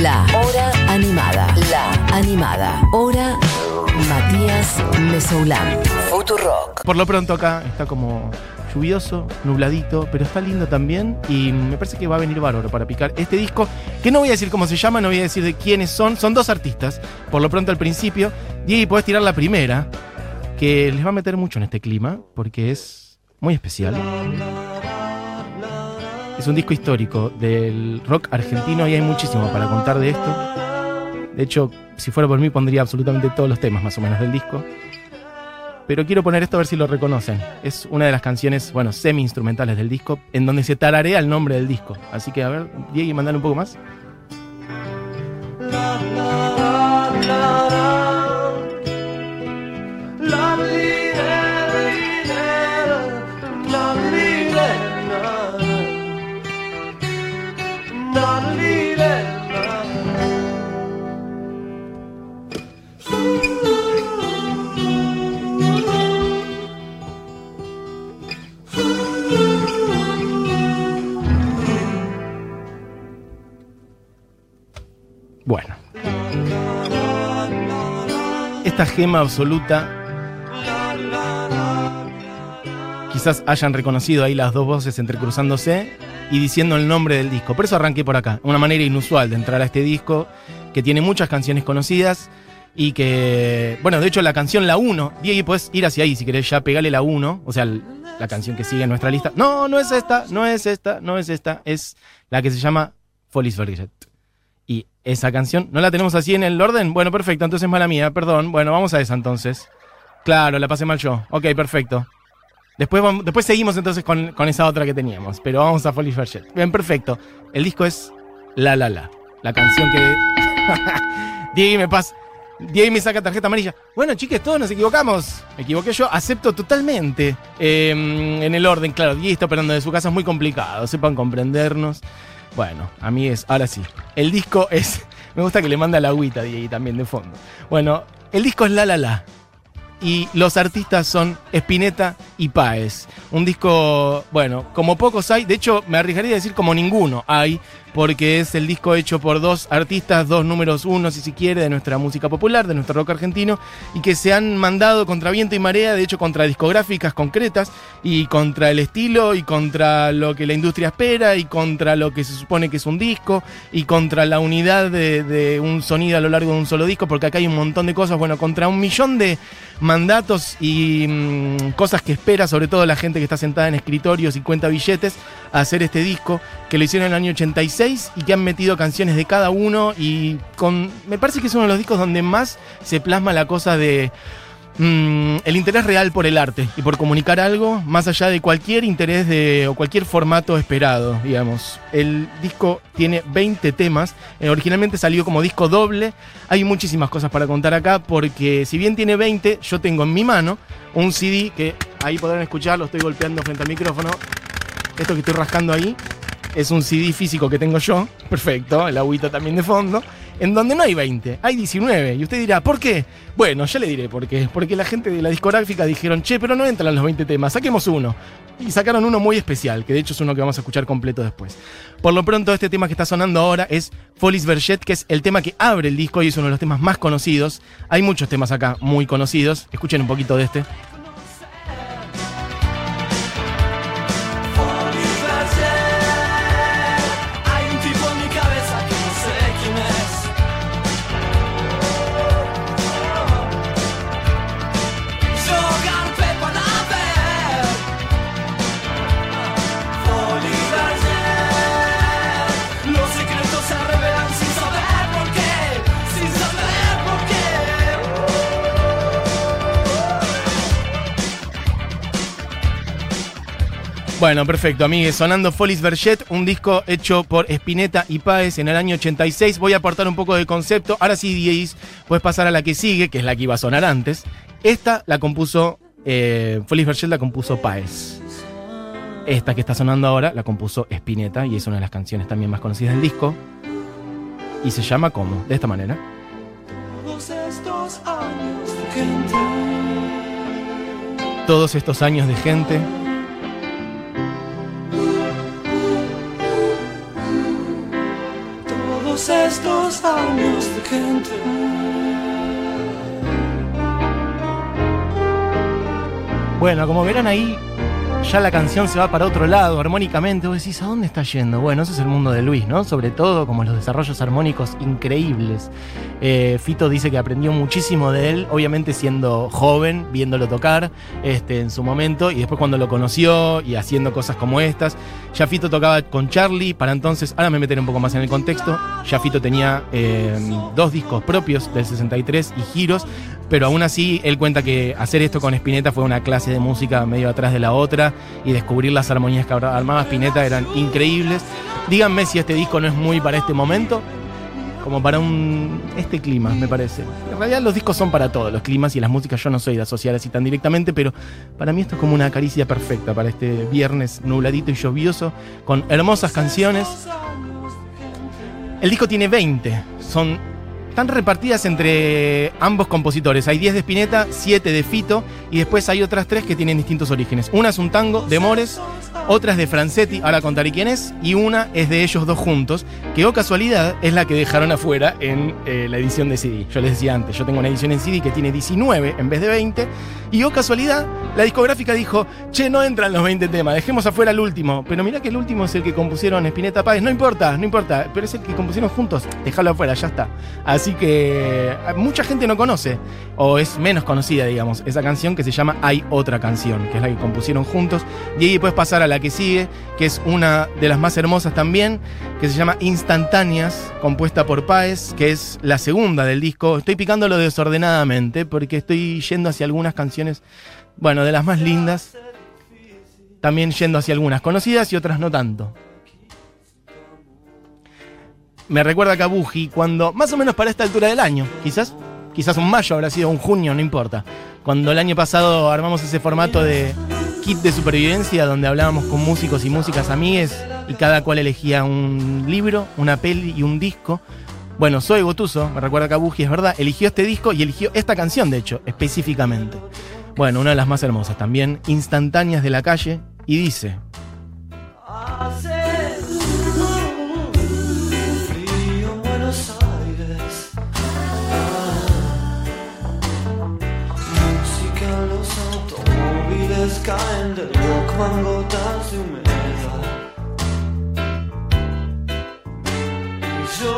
La Hora Animada. La Animada. Hora Matías Mesoulán. Futurock. Por lo pronto acá está como lluvioso, nubladito, pero está lindo también y me parece que va a venir bárbaro para picar este disco, que no voy a decir cómo se llama, no voy a decir de quiénes son, son dos artistas, por lo pronto al principio, y puedes tirar la primera, que les va a meter mucho en este clima, porque es muy especial. Es un disco histórico del rock argentino y hay muchísimo para contar de esto. De hecho, si fuera por mí pondría absolutamente todos los temas más o menos del disco. Pero quiero poner esto a ver si lo reconocen. Es una de las canciones, bueno, semi-instrumentales del disco, en donde se tararea el nombre del disco. Así que, a ver, Diego, mandale un poco más. Bueno. Esta gema absoluta. Quizás hayan reconocido ahí las dos voces entrecruzándose y diciendo el nombre del disco. Por eso arranqué por acá. Una manera inusual de entrar a este disco que tiene muchas canciones conocidas y que, bueno, de hecho la canción La 1, Diego, puedes ir hacia ahí si querés ya pegarle la 1, o sea, la canción que sigue en nuestra lista. No, no es esta, no es esta, no es esta, es la que se llama Follies Forget. Y esa canción, ¿no la tenemos así en el orden? Bueno, perfecto, entonces mala mía, perdón. Bueno, vamos a esa entonces. Claro, la pasé mal yo. Ok, perfecto. Después, después seguimos entonces con, con esa otra que teníamos, pero vamos a Follies Forget. Bien, perfecto. El disco es La La La, la canción que... Diego me pasa... Diego me saca tarjeta amarilla. Bueno, chiques, todos nos equivocamos. Me equivoqué yo, acepto totalmente. Eh, en el orden, claro, Diego está operando de su casa, es muy complicado, sepan comprendernos. Bueno, a mí es, ahora sí. El disco es. Me gusta que le manda la agüita Diego también de fondo. Bueno, el disco es La La La. Y los artistas son Spinetta y Páez. Un disco, bueno, como pocos hay, de hecho me arriesgaría a decir como ninguno hay, porque es el disco hecho por dos artistas, dos números uno si se quiere, de nuestra música popular, de nuestro rock argentino, y que se han mandado contra viento y marea, de hecho contra discográficas concretas, y contra el estilo, y contra lo que la industria espera, y contra lo que se supone que es un disco, y contra la unidad de, un sonido a lo largo de un solo disco, porque acá hay un montón de cosas, bueno, contra un millón de mandatos y mm, cosas que espera, sobre todo la gente que está sentada en escritorios y cuenta billetes, hacer este disco, que lo hicieron en el año 86 y que han metido canciones de cada uno y con... Me parece que es uno de los discos donde más se plasma la cosa de... mm, el interés real por el arte y por comunicar algo más allá de cualquier interés de, o cualquier formato esperado, digamos. El disco tiene 20 temas, eh, originalmente salió como disco doble, hay muchísimas cosas para contar acá porque si bien tiene 20, yo tengo en mi mano un CD que ahí podrán escuchar, lo estoy golpeando frente al micrófono, esto que estoy rascando ahí es un CD físico que tengo yo, perfecto, el agüita también de fondo, en donde no hay 20, hay 19. Y usted dirá, ¿por qué? Bueno, ya le diré por qué. Porque la gente de la discográfica dijeron, che, pero no entran los 20 temas, saquemos uno. Y sacaron uno muy especial, que de hecho es uno que vamos a escuchar completo después. Por lo pronto, este tema que está sonando ahora es Follies Verget, que es el tema que abre el disco y es uno de los temas más conocidos. Hay muchos temas acá muy conocidos. Escuchen un poquito de este. Bueno, perfecto, amigues. Sonando Follies Verget, un disco hecho por Spinetta y Páez en el año 86. Voy a aportar un poco de concepto. Ahora sí, DJs, puedes pasar a la que sigue, que es la que iba a sonar antes. Esta la compuso, eh, Follies Verget la compuso Páez. Esta que está sonando ahora la compuso Spinetta y es una de las canciones también más conocidas del disco. Y se llama como, de esta manera. Todos estos años de gente. Todos estos años de gente. Estos años de gente. Bueno, como verán ahí, ya la canción se va para otro lado, armónicamente. Vos decís, ¿a dónde está yendo? Bueno, ese es el mundo de Luis, ¿no? Sobre todo como los desarrollos armónicos increíbles. Eh, Fito dice que aprendió muchísimo de él, obviamente siendo joven, viéndolo tocar este, en su momento, y después cuando lo conoció y haciendo cosas como estas. Ya Fito tocaba con Charlie, para entonces, ahora me meteré un poco más en el contexto. Ya Fito tenía eh, dos discos propios del 63 y giros, pero aún así él cuenta que hacer esto con Spinetta fue una clase de música medio atrás de la otra y descubrir las armonías que armaba Spinetta eran increíbles. Díganme si este disco no es muy para este momento, como para un este clima, me parece. En realidad los discos son para todos los climas y las músicas yo no soy de asociar así tan directamente, pero para mí esto es como una caricia perfecta para este viernes nubladito y lluvioso con hermosas canciones. El disco tiene 20, son están repartidas entre ambos compositores. Hay 10 de Spinetta, 7 de Fito y después hay otras 3 que tienen distintos orígenes. Una es un tango de Mores, otra es de Francetti, ahora contaré quién es, y una es de ellos dos juntos, que o casualidad es la que dejaron afuera en eh, la edición de CD. Yo les decía antes, yo tengo una edición en CD que tiene 19 en vez de 20, y o casualidad la discográfica dijo, che, no entran los 20 temas, dejemos afuera el último. Pero mirá que el último es el que compusieron Spinetta Páez, no importa, no importa, pero es el que compusieron juntos, déjalo afuera, ya está. Que eh, mucha gente no conoce, o es menos conocida, digamos, esa canción que se llama Hay otra canción, que es la que compusieron juntos. Y ahí puedes pasar a la que sigue, que es una de las más hermosas también, que se llama Instantáneas, compuesta por Páez, que es la segunda del disco. Estoy picándolo desordenadamente porque estoy yendo hacia algunas canciones, bueno, de las más lindas. También yendo hacia algunas conocidas y otras no tanto me recuerda a Kabuji cuando, más o menos para esta altura del año, quizás, quizás un mayo, habrá sido un junio, no importa. Cuando el año pasado armamos ese formato de kit de supervivencia donde hablábamos con músicos y músicas amigues y cada cual elegía un libro, una peli y un disco. Bueno, soy Gotuso, me recuerda a Kabuji, es verdad, eligió este disco y eligió esta canción, de hecho, específicamente. Bueno, una de las más hermosas también, instantáneas de la calle, y dice, automóviles caen del Walkman gotas de humedad. Y yo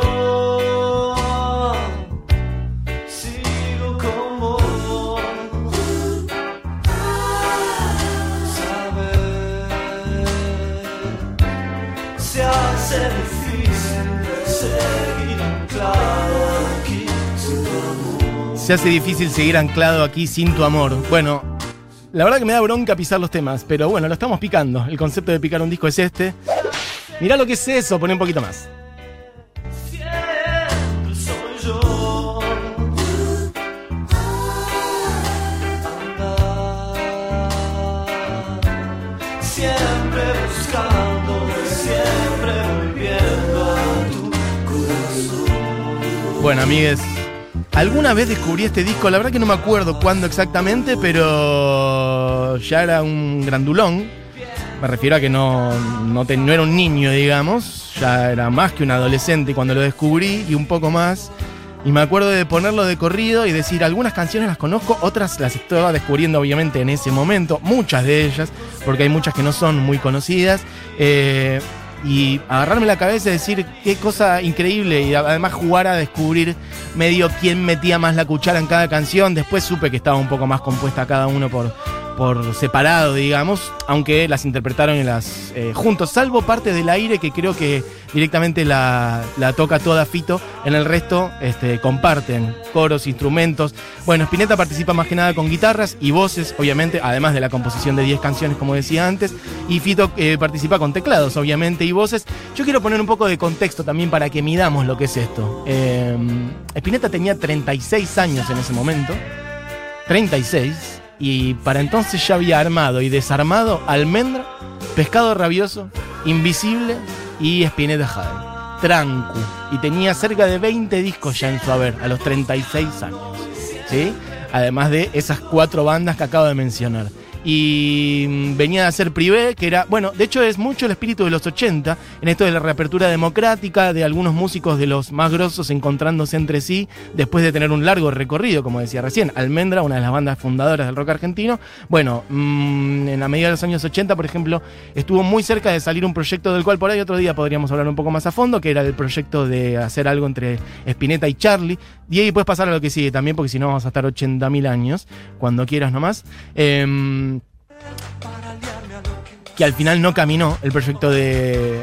sigo con vos. Se hace difícil seguir anclado aquí sin tu amor. Se hace difícil seguir anclado aquí sin tu amor. Bueno, la verdad que me da bronca pisar los temas, pero bueno, lo estamos picando. El concepto de picar un disco es este. Mirá lo que es eso, poné un poquito más. Bueno, amigues, alguna vez descubrí este disco, la verdad que no me acuerdo cuándo exactamente, pero ya era un grandulón. Me refiero a que no, no, era un niño, digamos, ya era más que un adolescente cuando lo descubrí y un poco más. Y me acuerdo de ponerlo de corrido y decir, algunas canciones las conozco, otras las estaba descubriendo obviamente en ese momento, muchas de ellas, porque hay muchas que no son muy conocidas. Eh, y agarrarme la cabeza y decir qué cosa increíble y además jugar a descubrir medio quién metía más la cuchara en cada canción. Después supe que estaba un poco más compuesta cada uno por, por separado, digamos, aunque las interpretaron y las eh, juntos, salvo parte del aire que creo que directamente la, la toca toda Fito. En el resto este, comparten coros, instrumentos. Bueno, Spinetta participa más que nada con guitarras y voces, obviamente, además de la composición de 10 canciones, como decía antes. Y Fito eh, participa con teclados, obviamente, y voces. Yo quiero poner un poco de contexto también para que midamos lo que es esto. Eh, Spinetta tenía 36 años en ese momento. 36. Y para entonces ya había armado y desarmado Almendra, Pescado Rabioso, Invisible y Spinetta Jade. Trancu. Y tenía cerca de 20 discos ya en su haber, a los 36 años. ¿Sí? Además de esas cuatro bandas que acabo de mencionar. Y mm, venía de hacer privé, que era, bueno, de hecho es mucho el espíritu de los 80, en esto de la reapertura democrática, de algunos músicos de los más grosos encontrándose entre sí, después de tener un largo recorrido, como decía recién, Almendra, una de las bandas fundadoras del rock argentino, bueno, mm, en la medida de los años 80, por ejemplo, estuvo muy cerca de salir un proyecto del cual por ahí otro día podríamos hablar un poco más a fondo, que era el proyecto de hacer algo entre Spinetta y Charlie, y ahí puedes pasar a lo que sigue también, porque si no vamos a estar 80.000 años, cuando quieras nomás. Em, que al final no caminó el proyecto de,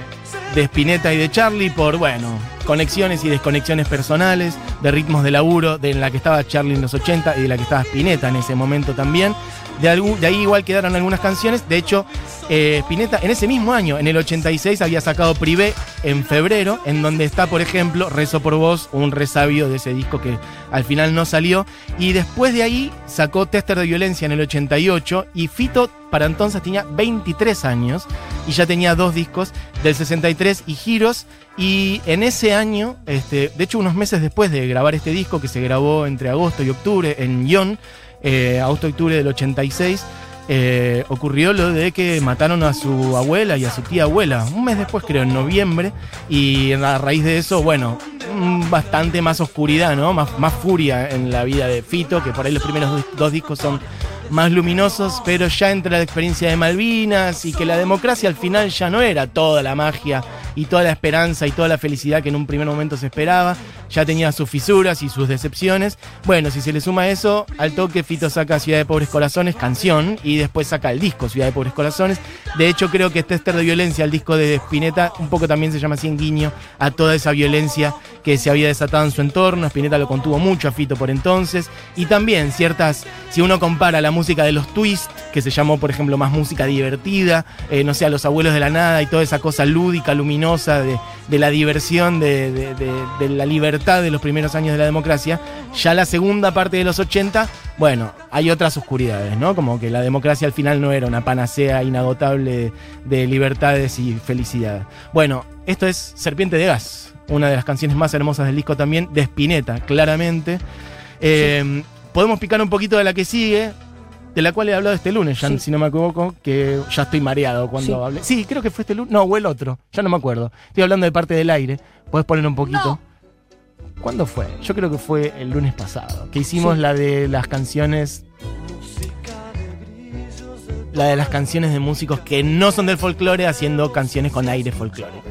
de Spinetta y de Charlie por, bueno, conexiones y desconexiones personales, de ritmos de laburo, de la que estaba Charlie en los 80 y de la que estaba Spinetta en ese momento también. De, ahí igual quedaron algunas canciones. De hecho, eh, Spinetta en ese mismo año, en el 86, había sacado Privé en febrero, en donde está, por ejemplo, Rezo por Vos, un resabio de ese disco que al final no salió. Y después de ahí sacó Tester de Violencia en el 88 y Fito para entonces tenía 23 años y ya tenía dos discos del 63 y Giros. Y en ese año, este, de hecho unos meses después de grabar este disco que se grabó entre agosto y octubre en Ion, eh, agosto-octubre del 86, eh, ocurrió lo de que mataron a su abuela y a su tía abuela, un mes después creo, en noviembre, y a raíz de eso, bueno, mm, bastante más oscuridad, ¿no? Más, más furia en la vida de Fito, que por ahí los primeros dos, dos discos son más luminosos, pero ya entra la experiencia de Malvinas y que la democracia al final ya no era toda la magia y toda la esperanza y toda la felicidad que en un primer momento se esperaba, ya tenía sus fisuras y sus decepciones. Bueno, si se le suma eso, al toque Fito saca Ciudad de Pobres Corazones, canción, y después saca el disco Ciudad de Pobres Corazones. De hecho, creo que Tester de Violencia, el disco de Spinetta, un poco también se llama así en guiño a toda esa violencia que se había desatado en su entorno. Spinetta lo contuvo mucho a Fito por entonces. Y también ciertas, si uno compara la música de los Twist, que se llamó, por ejemplo, más música divertida, eh, no sé, a los abuelos de la nada y toda esa cosa lúdica, luminosa de, de la diversión, de, de- de- de la libertad de los primeros años de la democracia, ya la segunda parte de los 80, bueno, hay otras oscuridades, ¿no? Como que la democracia al final no era una panacea inagotable de libertades y felicidad. Bueno, esto es Serpiente de Gas, una de las canciones más hermosas del disco también, de Spinetta, claramente. Eh, Podemos picar un poquito de la que sigue, de la cual he hablado este lunes, ya, Sí. si no me equivoco, que ya estoy mareado cuando Sí. hablé. Sí, creo que fue este lunes. No, o el otro, ya no me acuerdo. Estoy hablando de parte del aire. ¿Puedes poner un poquito? ¿Cuándo fue? Yo creo que fue el lunes pasado, que hicimos Sí. la de las canciones. La de las canciones de músicos que no son del folclore haciendo canciones con aire folclórico.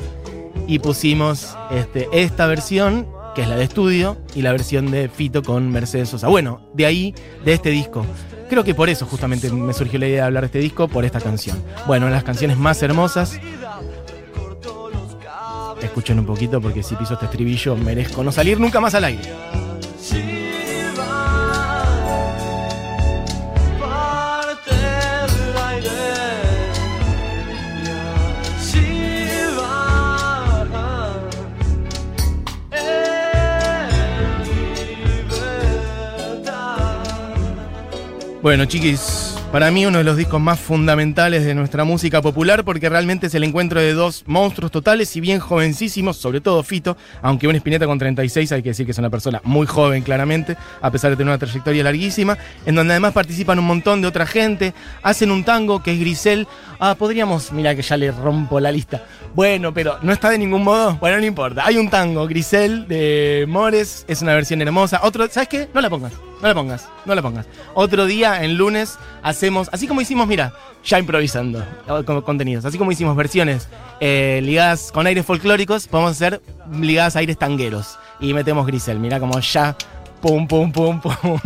Y pusimos este, esta versión, que es la de estudio, y la versión de Fito con Mercedes Sosa. Bueno, de ahí, de este disco. Creo que por eso justamente me surgió la idea de hablar de este disco, por esta canción. Bueno, las canciones más hermosas. Escuchen un poquito porque si piso este estribillo merezco no salir nunca más al aire. Bueno, chiquis, para mí uno de los discos más fundamentales de nuestra música popular porque realmente es el encuentro de dos monstruos totales y bien jovencísimos, sobre todo Fito, aunque un Spinetta con 36 hay que decir que es una persona muy joven claramente, a pesar de tener una trayectoria larguísima, en donde además participan un montón de otra gente, hacen un tango que es Grisel. Ah, podríamos, mira que ya le rompo la lista. Bueno, pero no está de ningún modo. Bueno, no importa. Hay un tango, Grisel de Mores, es una versión hermosa. Otro, ¿sabes qué? No la pongas. No la pongas, no la pongas. Otro día, en lunes, hacemos, así como hicimos, mira, ya improvisando eh, con contenidos, así como hicimos versiones eh, ligadas con aires folclóricos, podemos hacer ligadas a aires tangueros. Y metemos Grisel, mira como ya, pum, pum, pum, pum.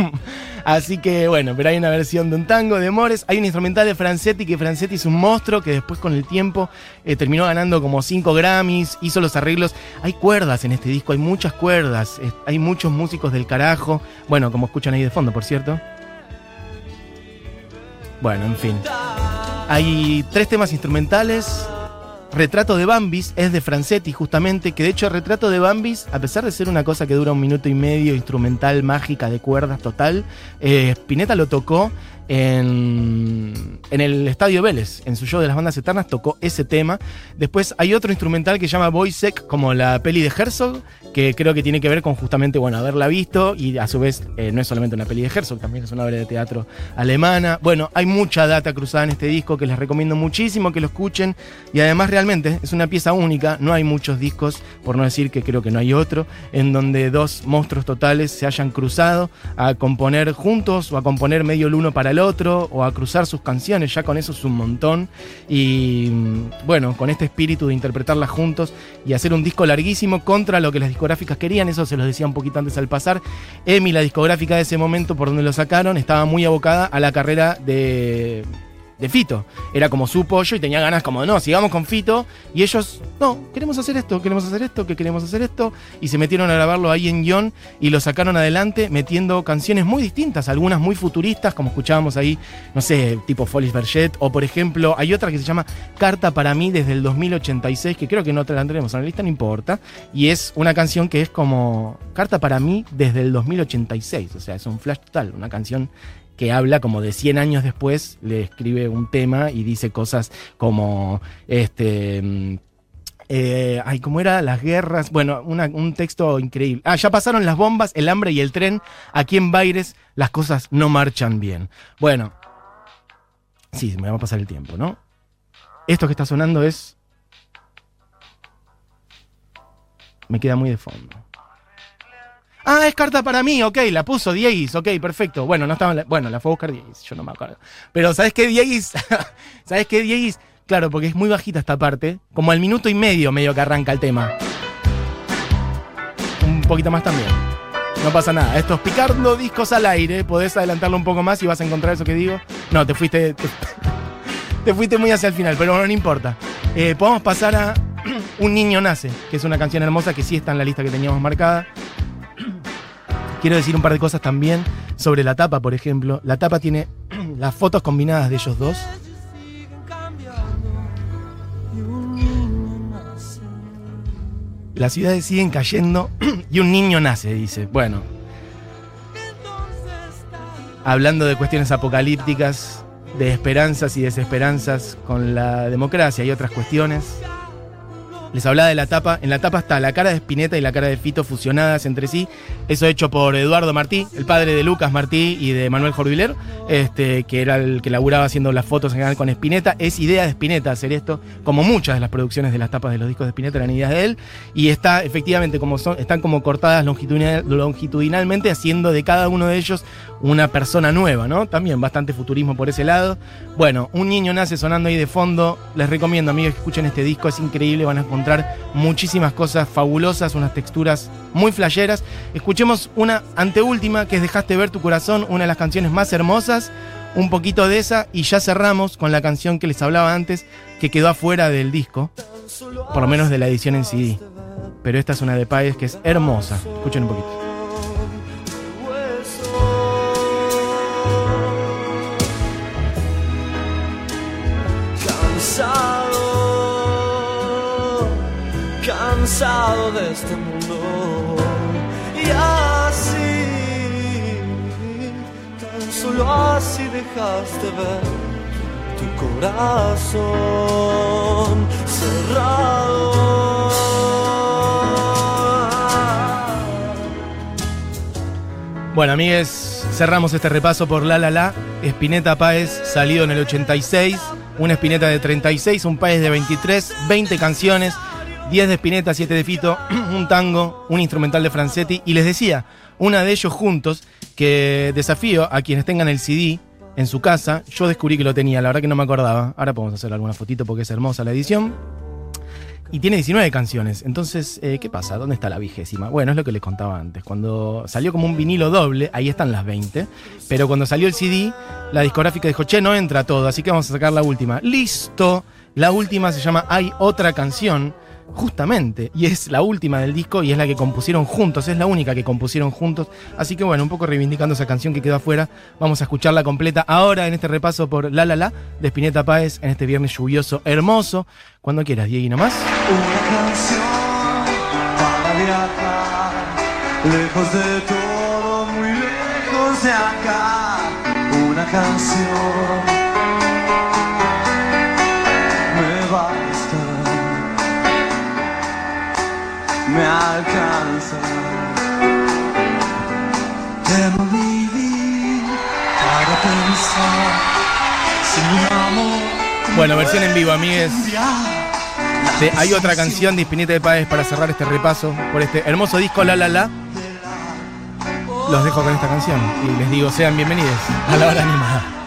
Así que bueno, pero hay una versión de un tango de Mores, hay un instrumental de Francetti, que Francetti es un monstruo que después con el tiempo eh, terminó ganando como 5 Grammys, hizo los arreglos. Hay cuerdas en este disco, hay muchas cuerdas, hay muchos músicos del carajo. Bueno, como escuchan ahí de fondo, por cierto. Bueno, en fin. Hay tres temas instrumentales. Retrato de Bambis es de Francetti, justamente, que de hecho Retrato de Bambis, a pesar de ser una cosa que dura un minuto y medio, instrumental, mágica, de cuerdas, total, eh, Spinetta lo tocó en, en el Estadio Vélez, en su show de las bandas eternas, tocó ese tema. Después hay otro instrumental que se llama Boysec, como la peli de Herzog, que creo que tiene que ver con justamente, bueno, haberla visto y a su vez eh, no es solamente una peli de Herzog, también es una obra de teatro alemana. Bueno, hay mucha data cruzada en este disco que les recomiendo muchísimo que lo escuchen y además realmente es una pieza única, no hay muchos discos, por no decir que creo que no hay otro, en donde dos monstruos totales se hayan cruzado a componer juntos o a componer medio el uno para el otro o a cruzar sus canciones, ya con eso es un montón. Y mm, bueno, con este espíritu de interpretarlas juntos y hacer un disco larguísimo contra lo que las discográficas querían, eso se los decía un poquito antes al pasar. Emi, la discográfica de ese momento por donde lo sacaron, estaba muy abocada a la carrera de de Fito. Era como su pollo y tenía ganas como, no, sigamos con Fito. Y ellos, no, queremos hacer esto, queremos hacer esto, que queremos hacer esto. Y se metieron a grabarlo ahí en guion y lo sacaron adelante metiendo canciones muy distintas, algunas muy futuristas, como escuchábamos ahí, no sé, tipo Folis Berget. O por ejemplo, hay otra que se llama Carta para mí desde el 2086, que creo que no te la tendremos en la lista, no importa. Y es una canción que es como Carta para mí desde el 2086. O sea, es un flash total, una canción que habla como de 100 años después, le escribe un tema y dice cosas como, este, mm, eh, ay, ¿cómo era? Las guerras, bueno, un texto increíble. Ah, ya pasaron las bombas, el hambre y el tren, aquí en Baires las cosas no marchan bien. Bueno, sí, me va a pasar el tiempo, ¿no? Esto que está sonando es... Me queda muy de fondo. Ah, es carta para mí, ok, la puso Dieguis, ok, perfecto. Bueno, no estaba la- Bueno, la fue a buscar Dieguis, yo no me acuerdo. Pero ¿sabes qué, Dieguis? ¿Sabes qué, Dieguis? Claro, porque es muy bajita esta parte. Como al minuto y medio medio que arranca el tema. Un poquito más también. No pasa nada. Estos picando discos al aire, podés adelantarlo un poco más y vas a encontrar eso que digo. No, te fuiste. Te, te fuiste muy hacia el final, pero bueno, no importa. Eh, podemos pasar a Un niño nace, que es una canción hermosa que sí está en la lista que teníamos marcada. Quiero decir un par de cosas también sobre la tapa, por ejemplo. La tapa tiene las fotos combinadas de ellos dos. Las ciudades siguen cayendo y un niño nace, dice. Bueno. Hablando de cuestiones apocalípticas, de esperanzas y desesperanzas con la democracia y otras cuestiones. Les hablaba de la tapa. En la tapa está la cara de Spinetta y la cara de Fito fusionadas entre sí. Eso hecho por Eduardo Martí, el padre de Lucas Martí y de Manuel Jorviler, este, que era el que laburaba haciendo las fotos en general con Spinetta. Es idea de Spinetta hacer esto, como muchas de las producciones de las tapas de los discos de Spinetta eran ideas de él. Y está efectivamente como son, están como cortadas longitudinal- longitudinalmente, haciendo de cada uno de ellos una persona nueva, ¿no? También bastante futurismo por ese lado. Bueno, un niño nace sonando ahí de fondo. Les recomiendo, amigos, que escuchen este disco, es increíble, van a encontrar muchísimas cosas fabulosas, unas texturas muy flasheras. Escuchemos una anteúltima que es Dejaste ver tu corazón, una de las canciones más hermosas, un poquito de esa y ya cerramos con la canción que les hablaba antes, que quedó afuera del disco, por lo menos de la edición en CD. Pero esta es una de Páez que es hermosa. Escuchen un poquito. Cansado de este mundo. Y así, tan solo así dejaste ver tu corazón cerrado. Bueno, amigues, cerramos este repaso por La La La. Espineta Páez, salido en el 86. Una Espineta de 36, un Páez de 23, 20 canciones, 10 de Espineta, 7 de Fito, un tango, un instrumental de Francetti. Y les decía, una de ellos juntos, que desafío a quienes tengan el CD en su casa. Yo descubrí que lo tenía, la verdad que no me acordaba. Ahora podemos hacer alguna fotito porque es hermosa la edición. Y tiene 19 canciones. Entonces, eh, ¿qué pasa? ¿Dónde está la vigésima? Bueno, es lo que les contaba antes. Cuando salió como un vinilo doble, ahí están las 20. Pero cuando salió el CD, la discográfica dijo, che, no entra todo, así que vamos a sacar la última. Listo. La última se llama Hay otra canción. Justamente, y es la última del disco y es la que compusieron juntos, es la única que compusieron juntos. Así que bueno, un poco reivindicando esa canción que quedó afuera, vamos a escucharla completa ahora en este repaso por La La La de Spinetta Páez en este viernes lluvioso, hermoso. Cuando quieras, Diego, nomás. Una canción para viajar, lejos de todo, muy lejos de acá. Una canción me alcanza. Debo vivir para pensar sin amor. Bueno, versión en vivo, amigues. de Hay otra canción de Spinetta de Páez para cerrar este repaso por este hermoso disco La La La. Los dejo con esta canción y les digo, sean bienvenidos a la hora animada.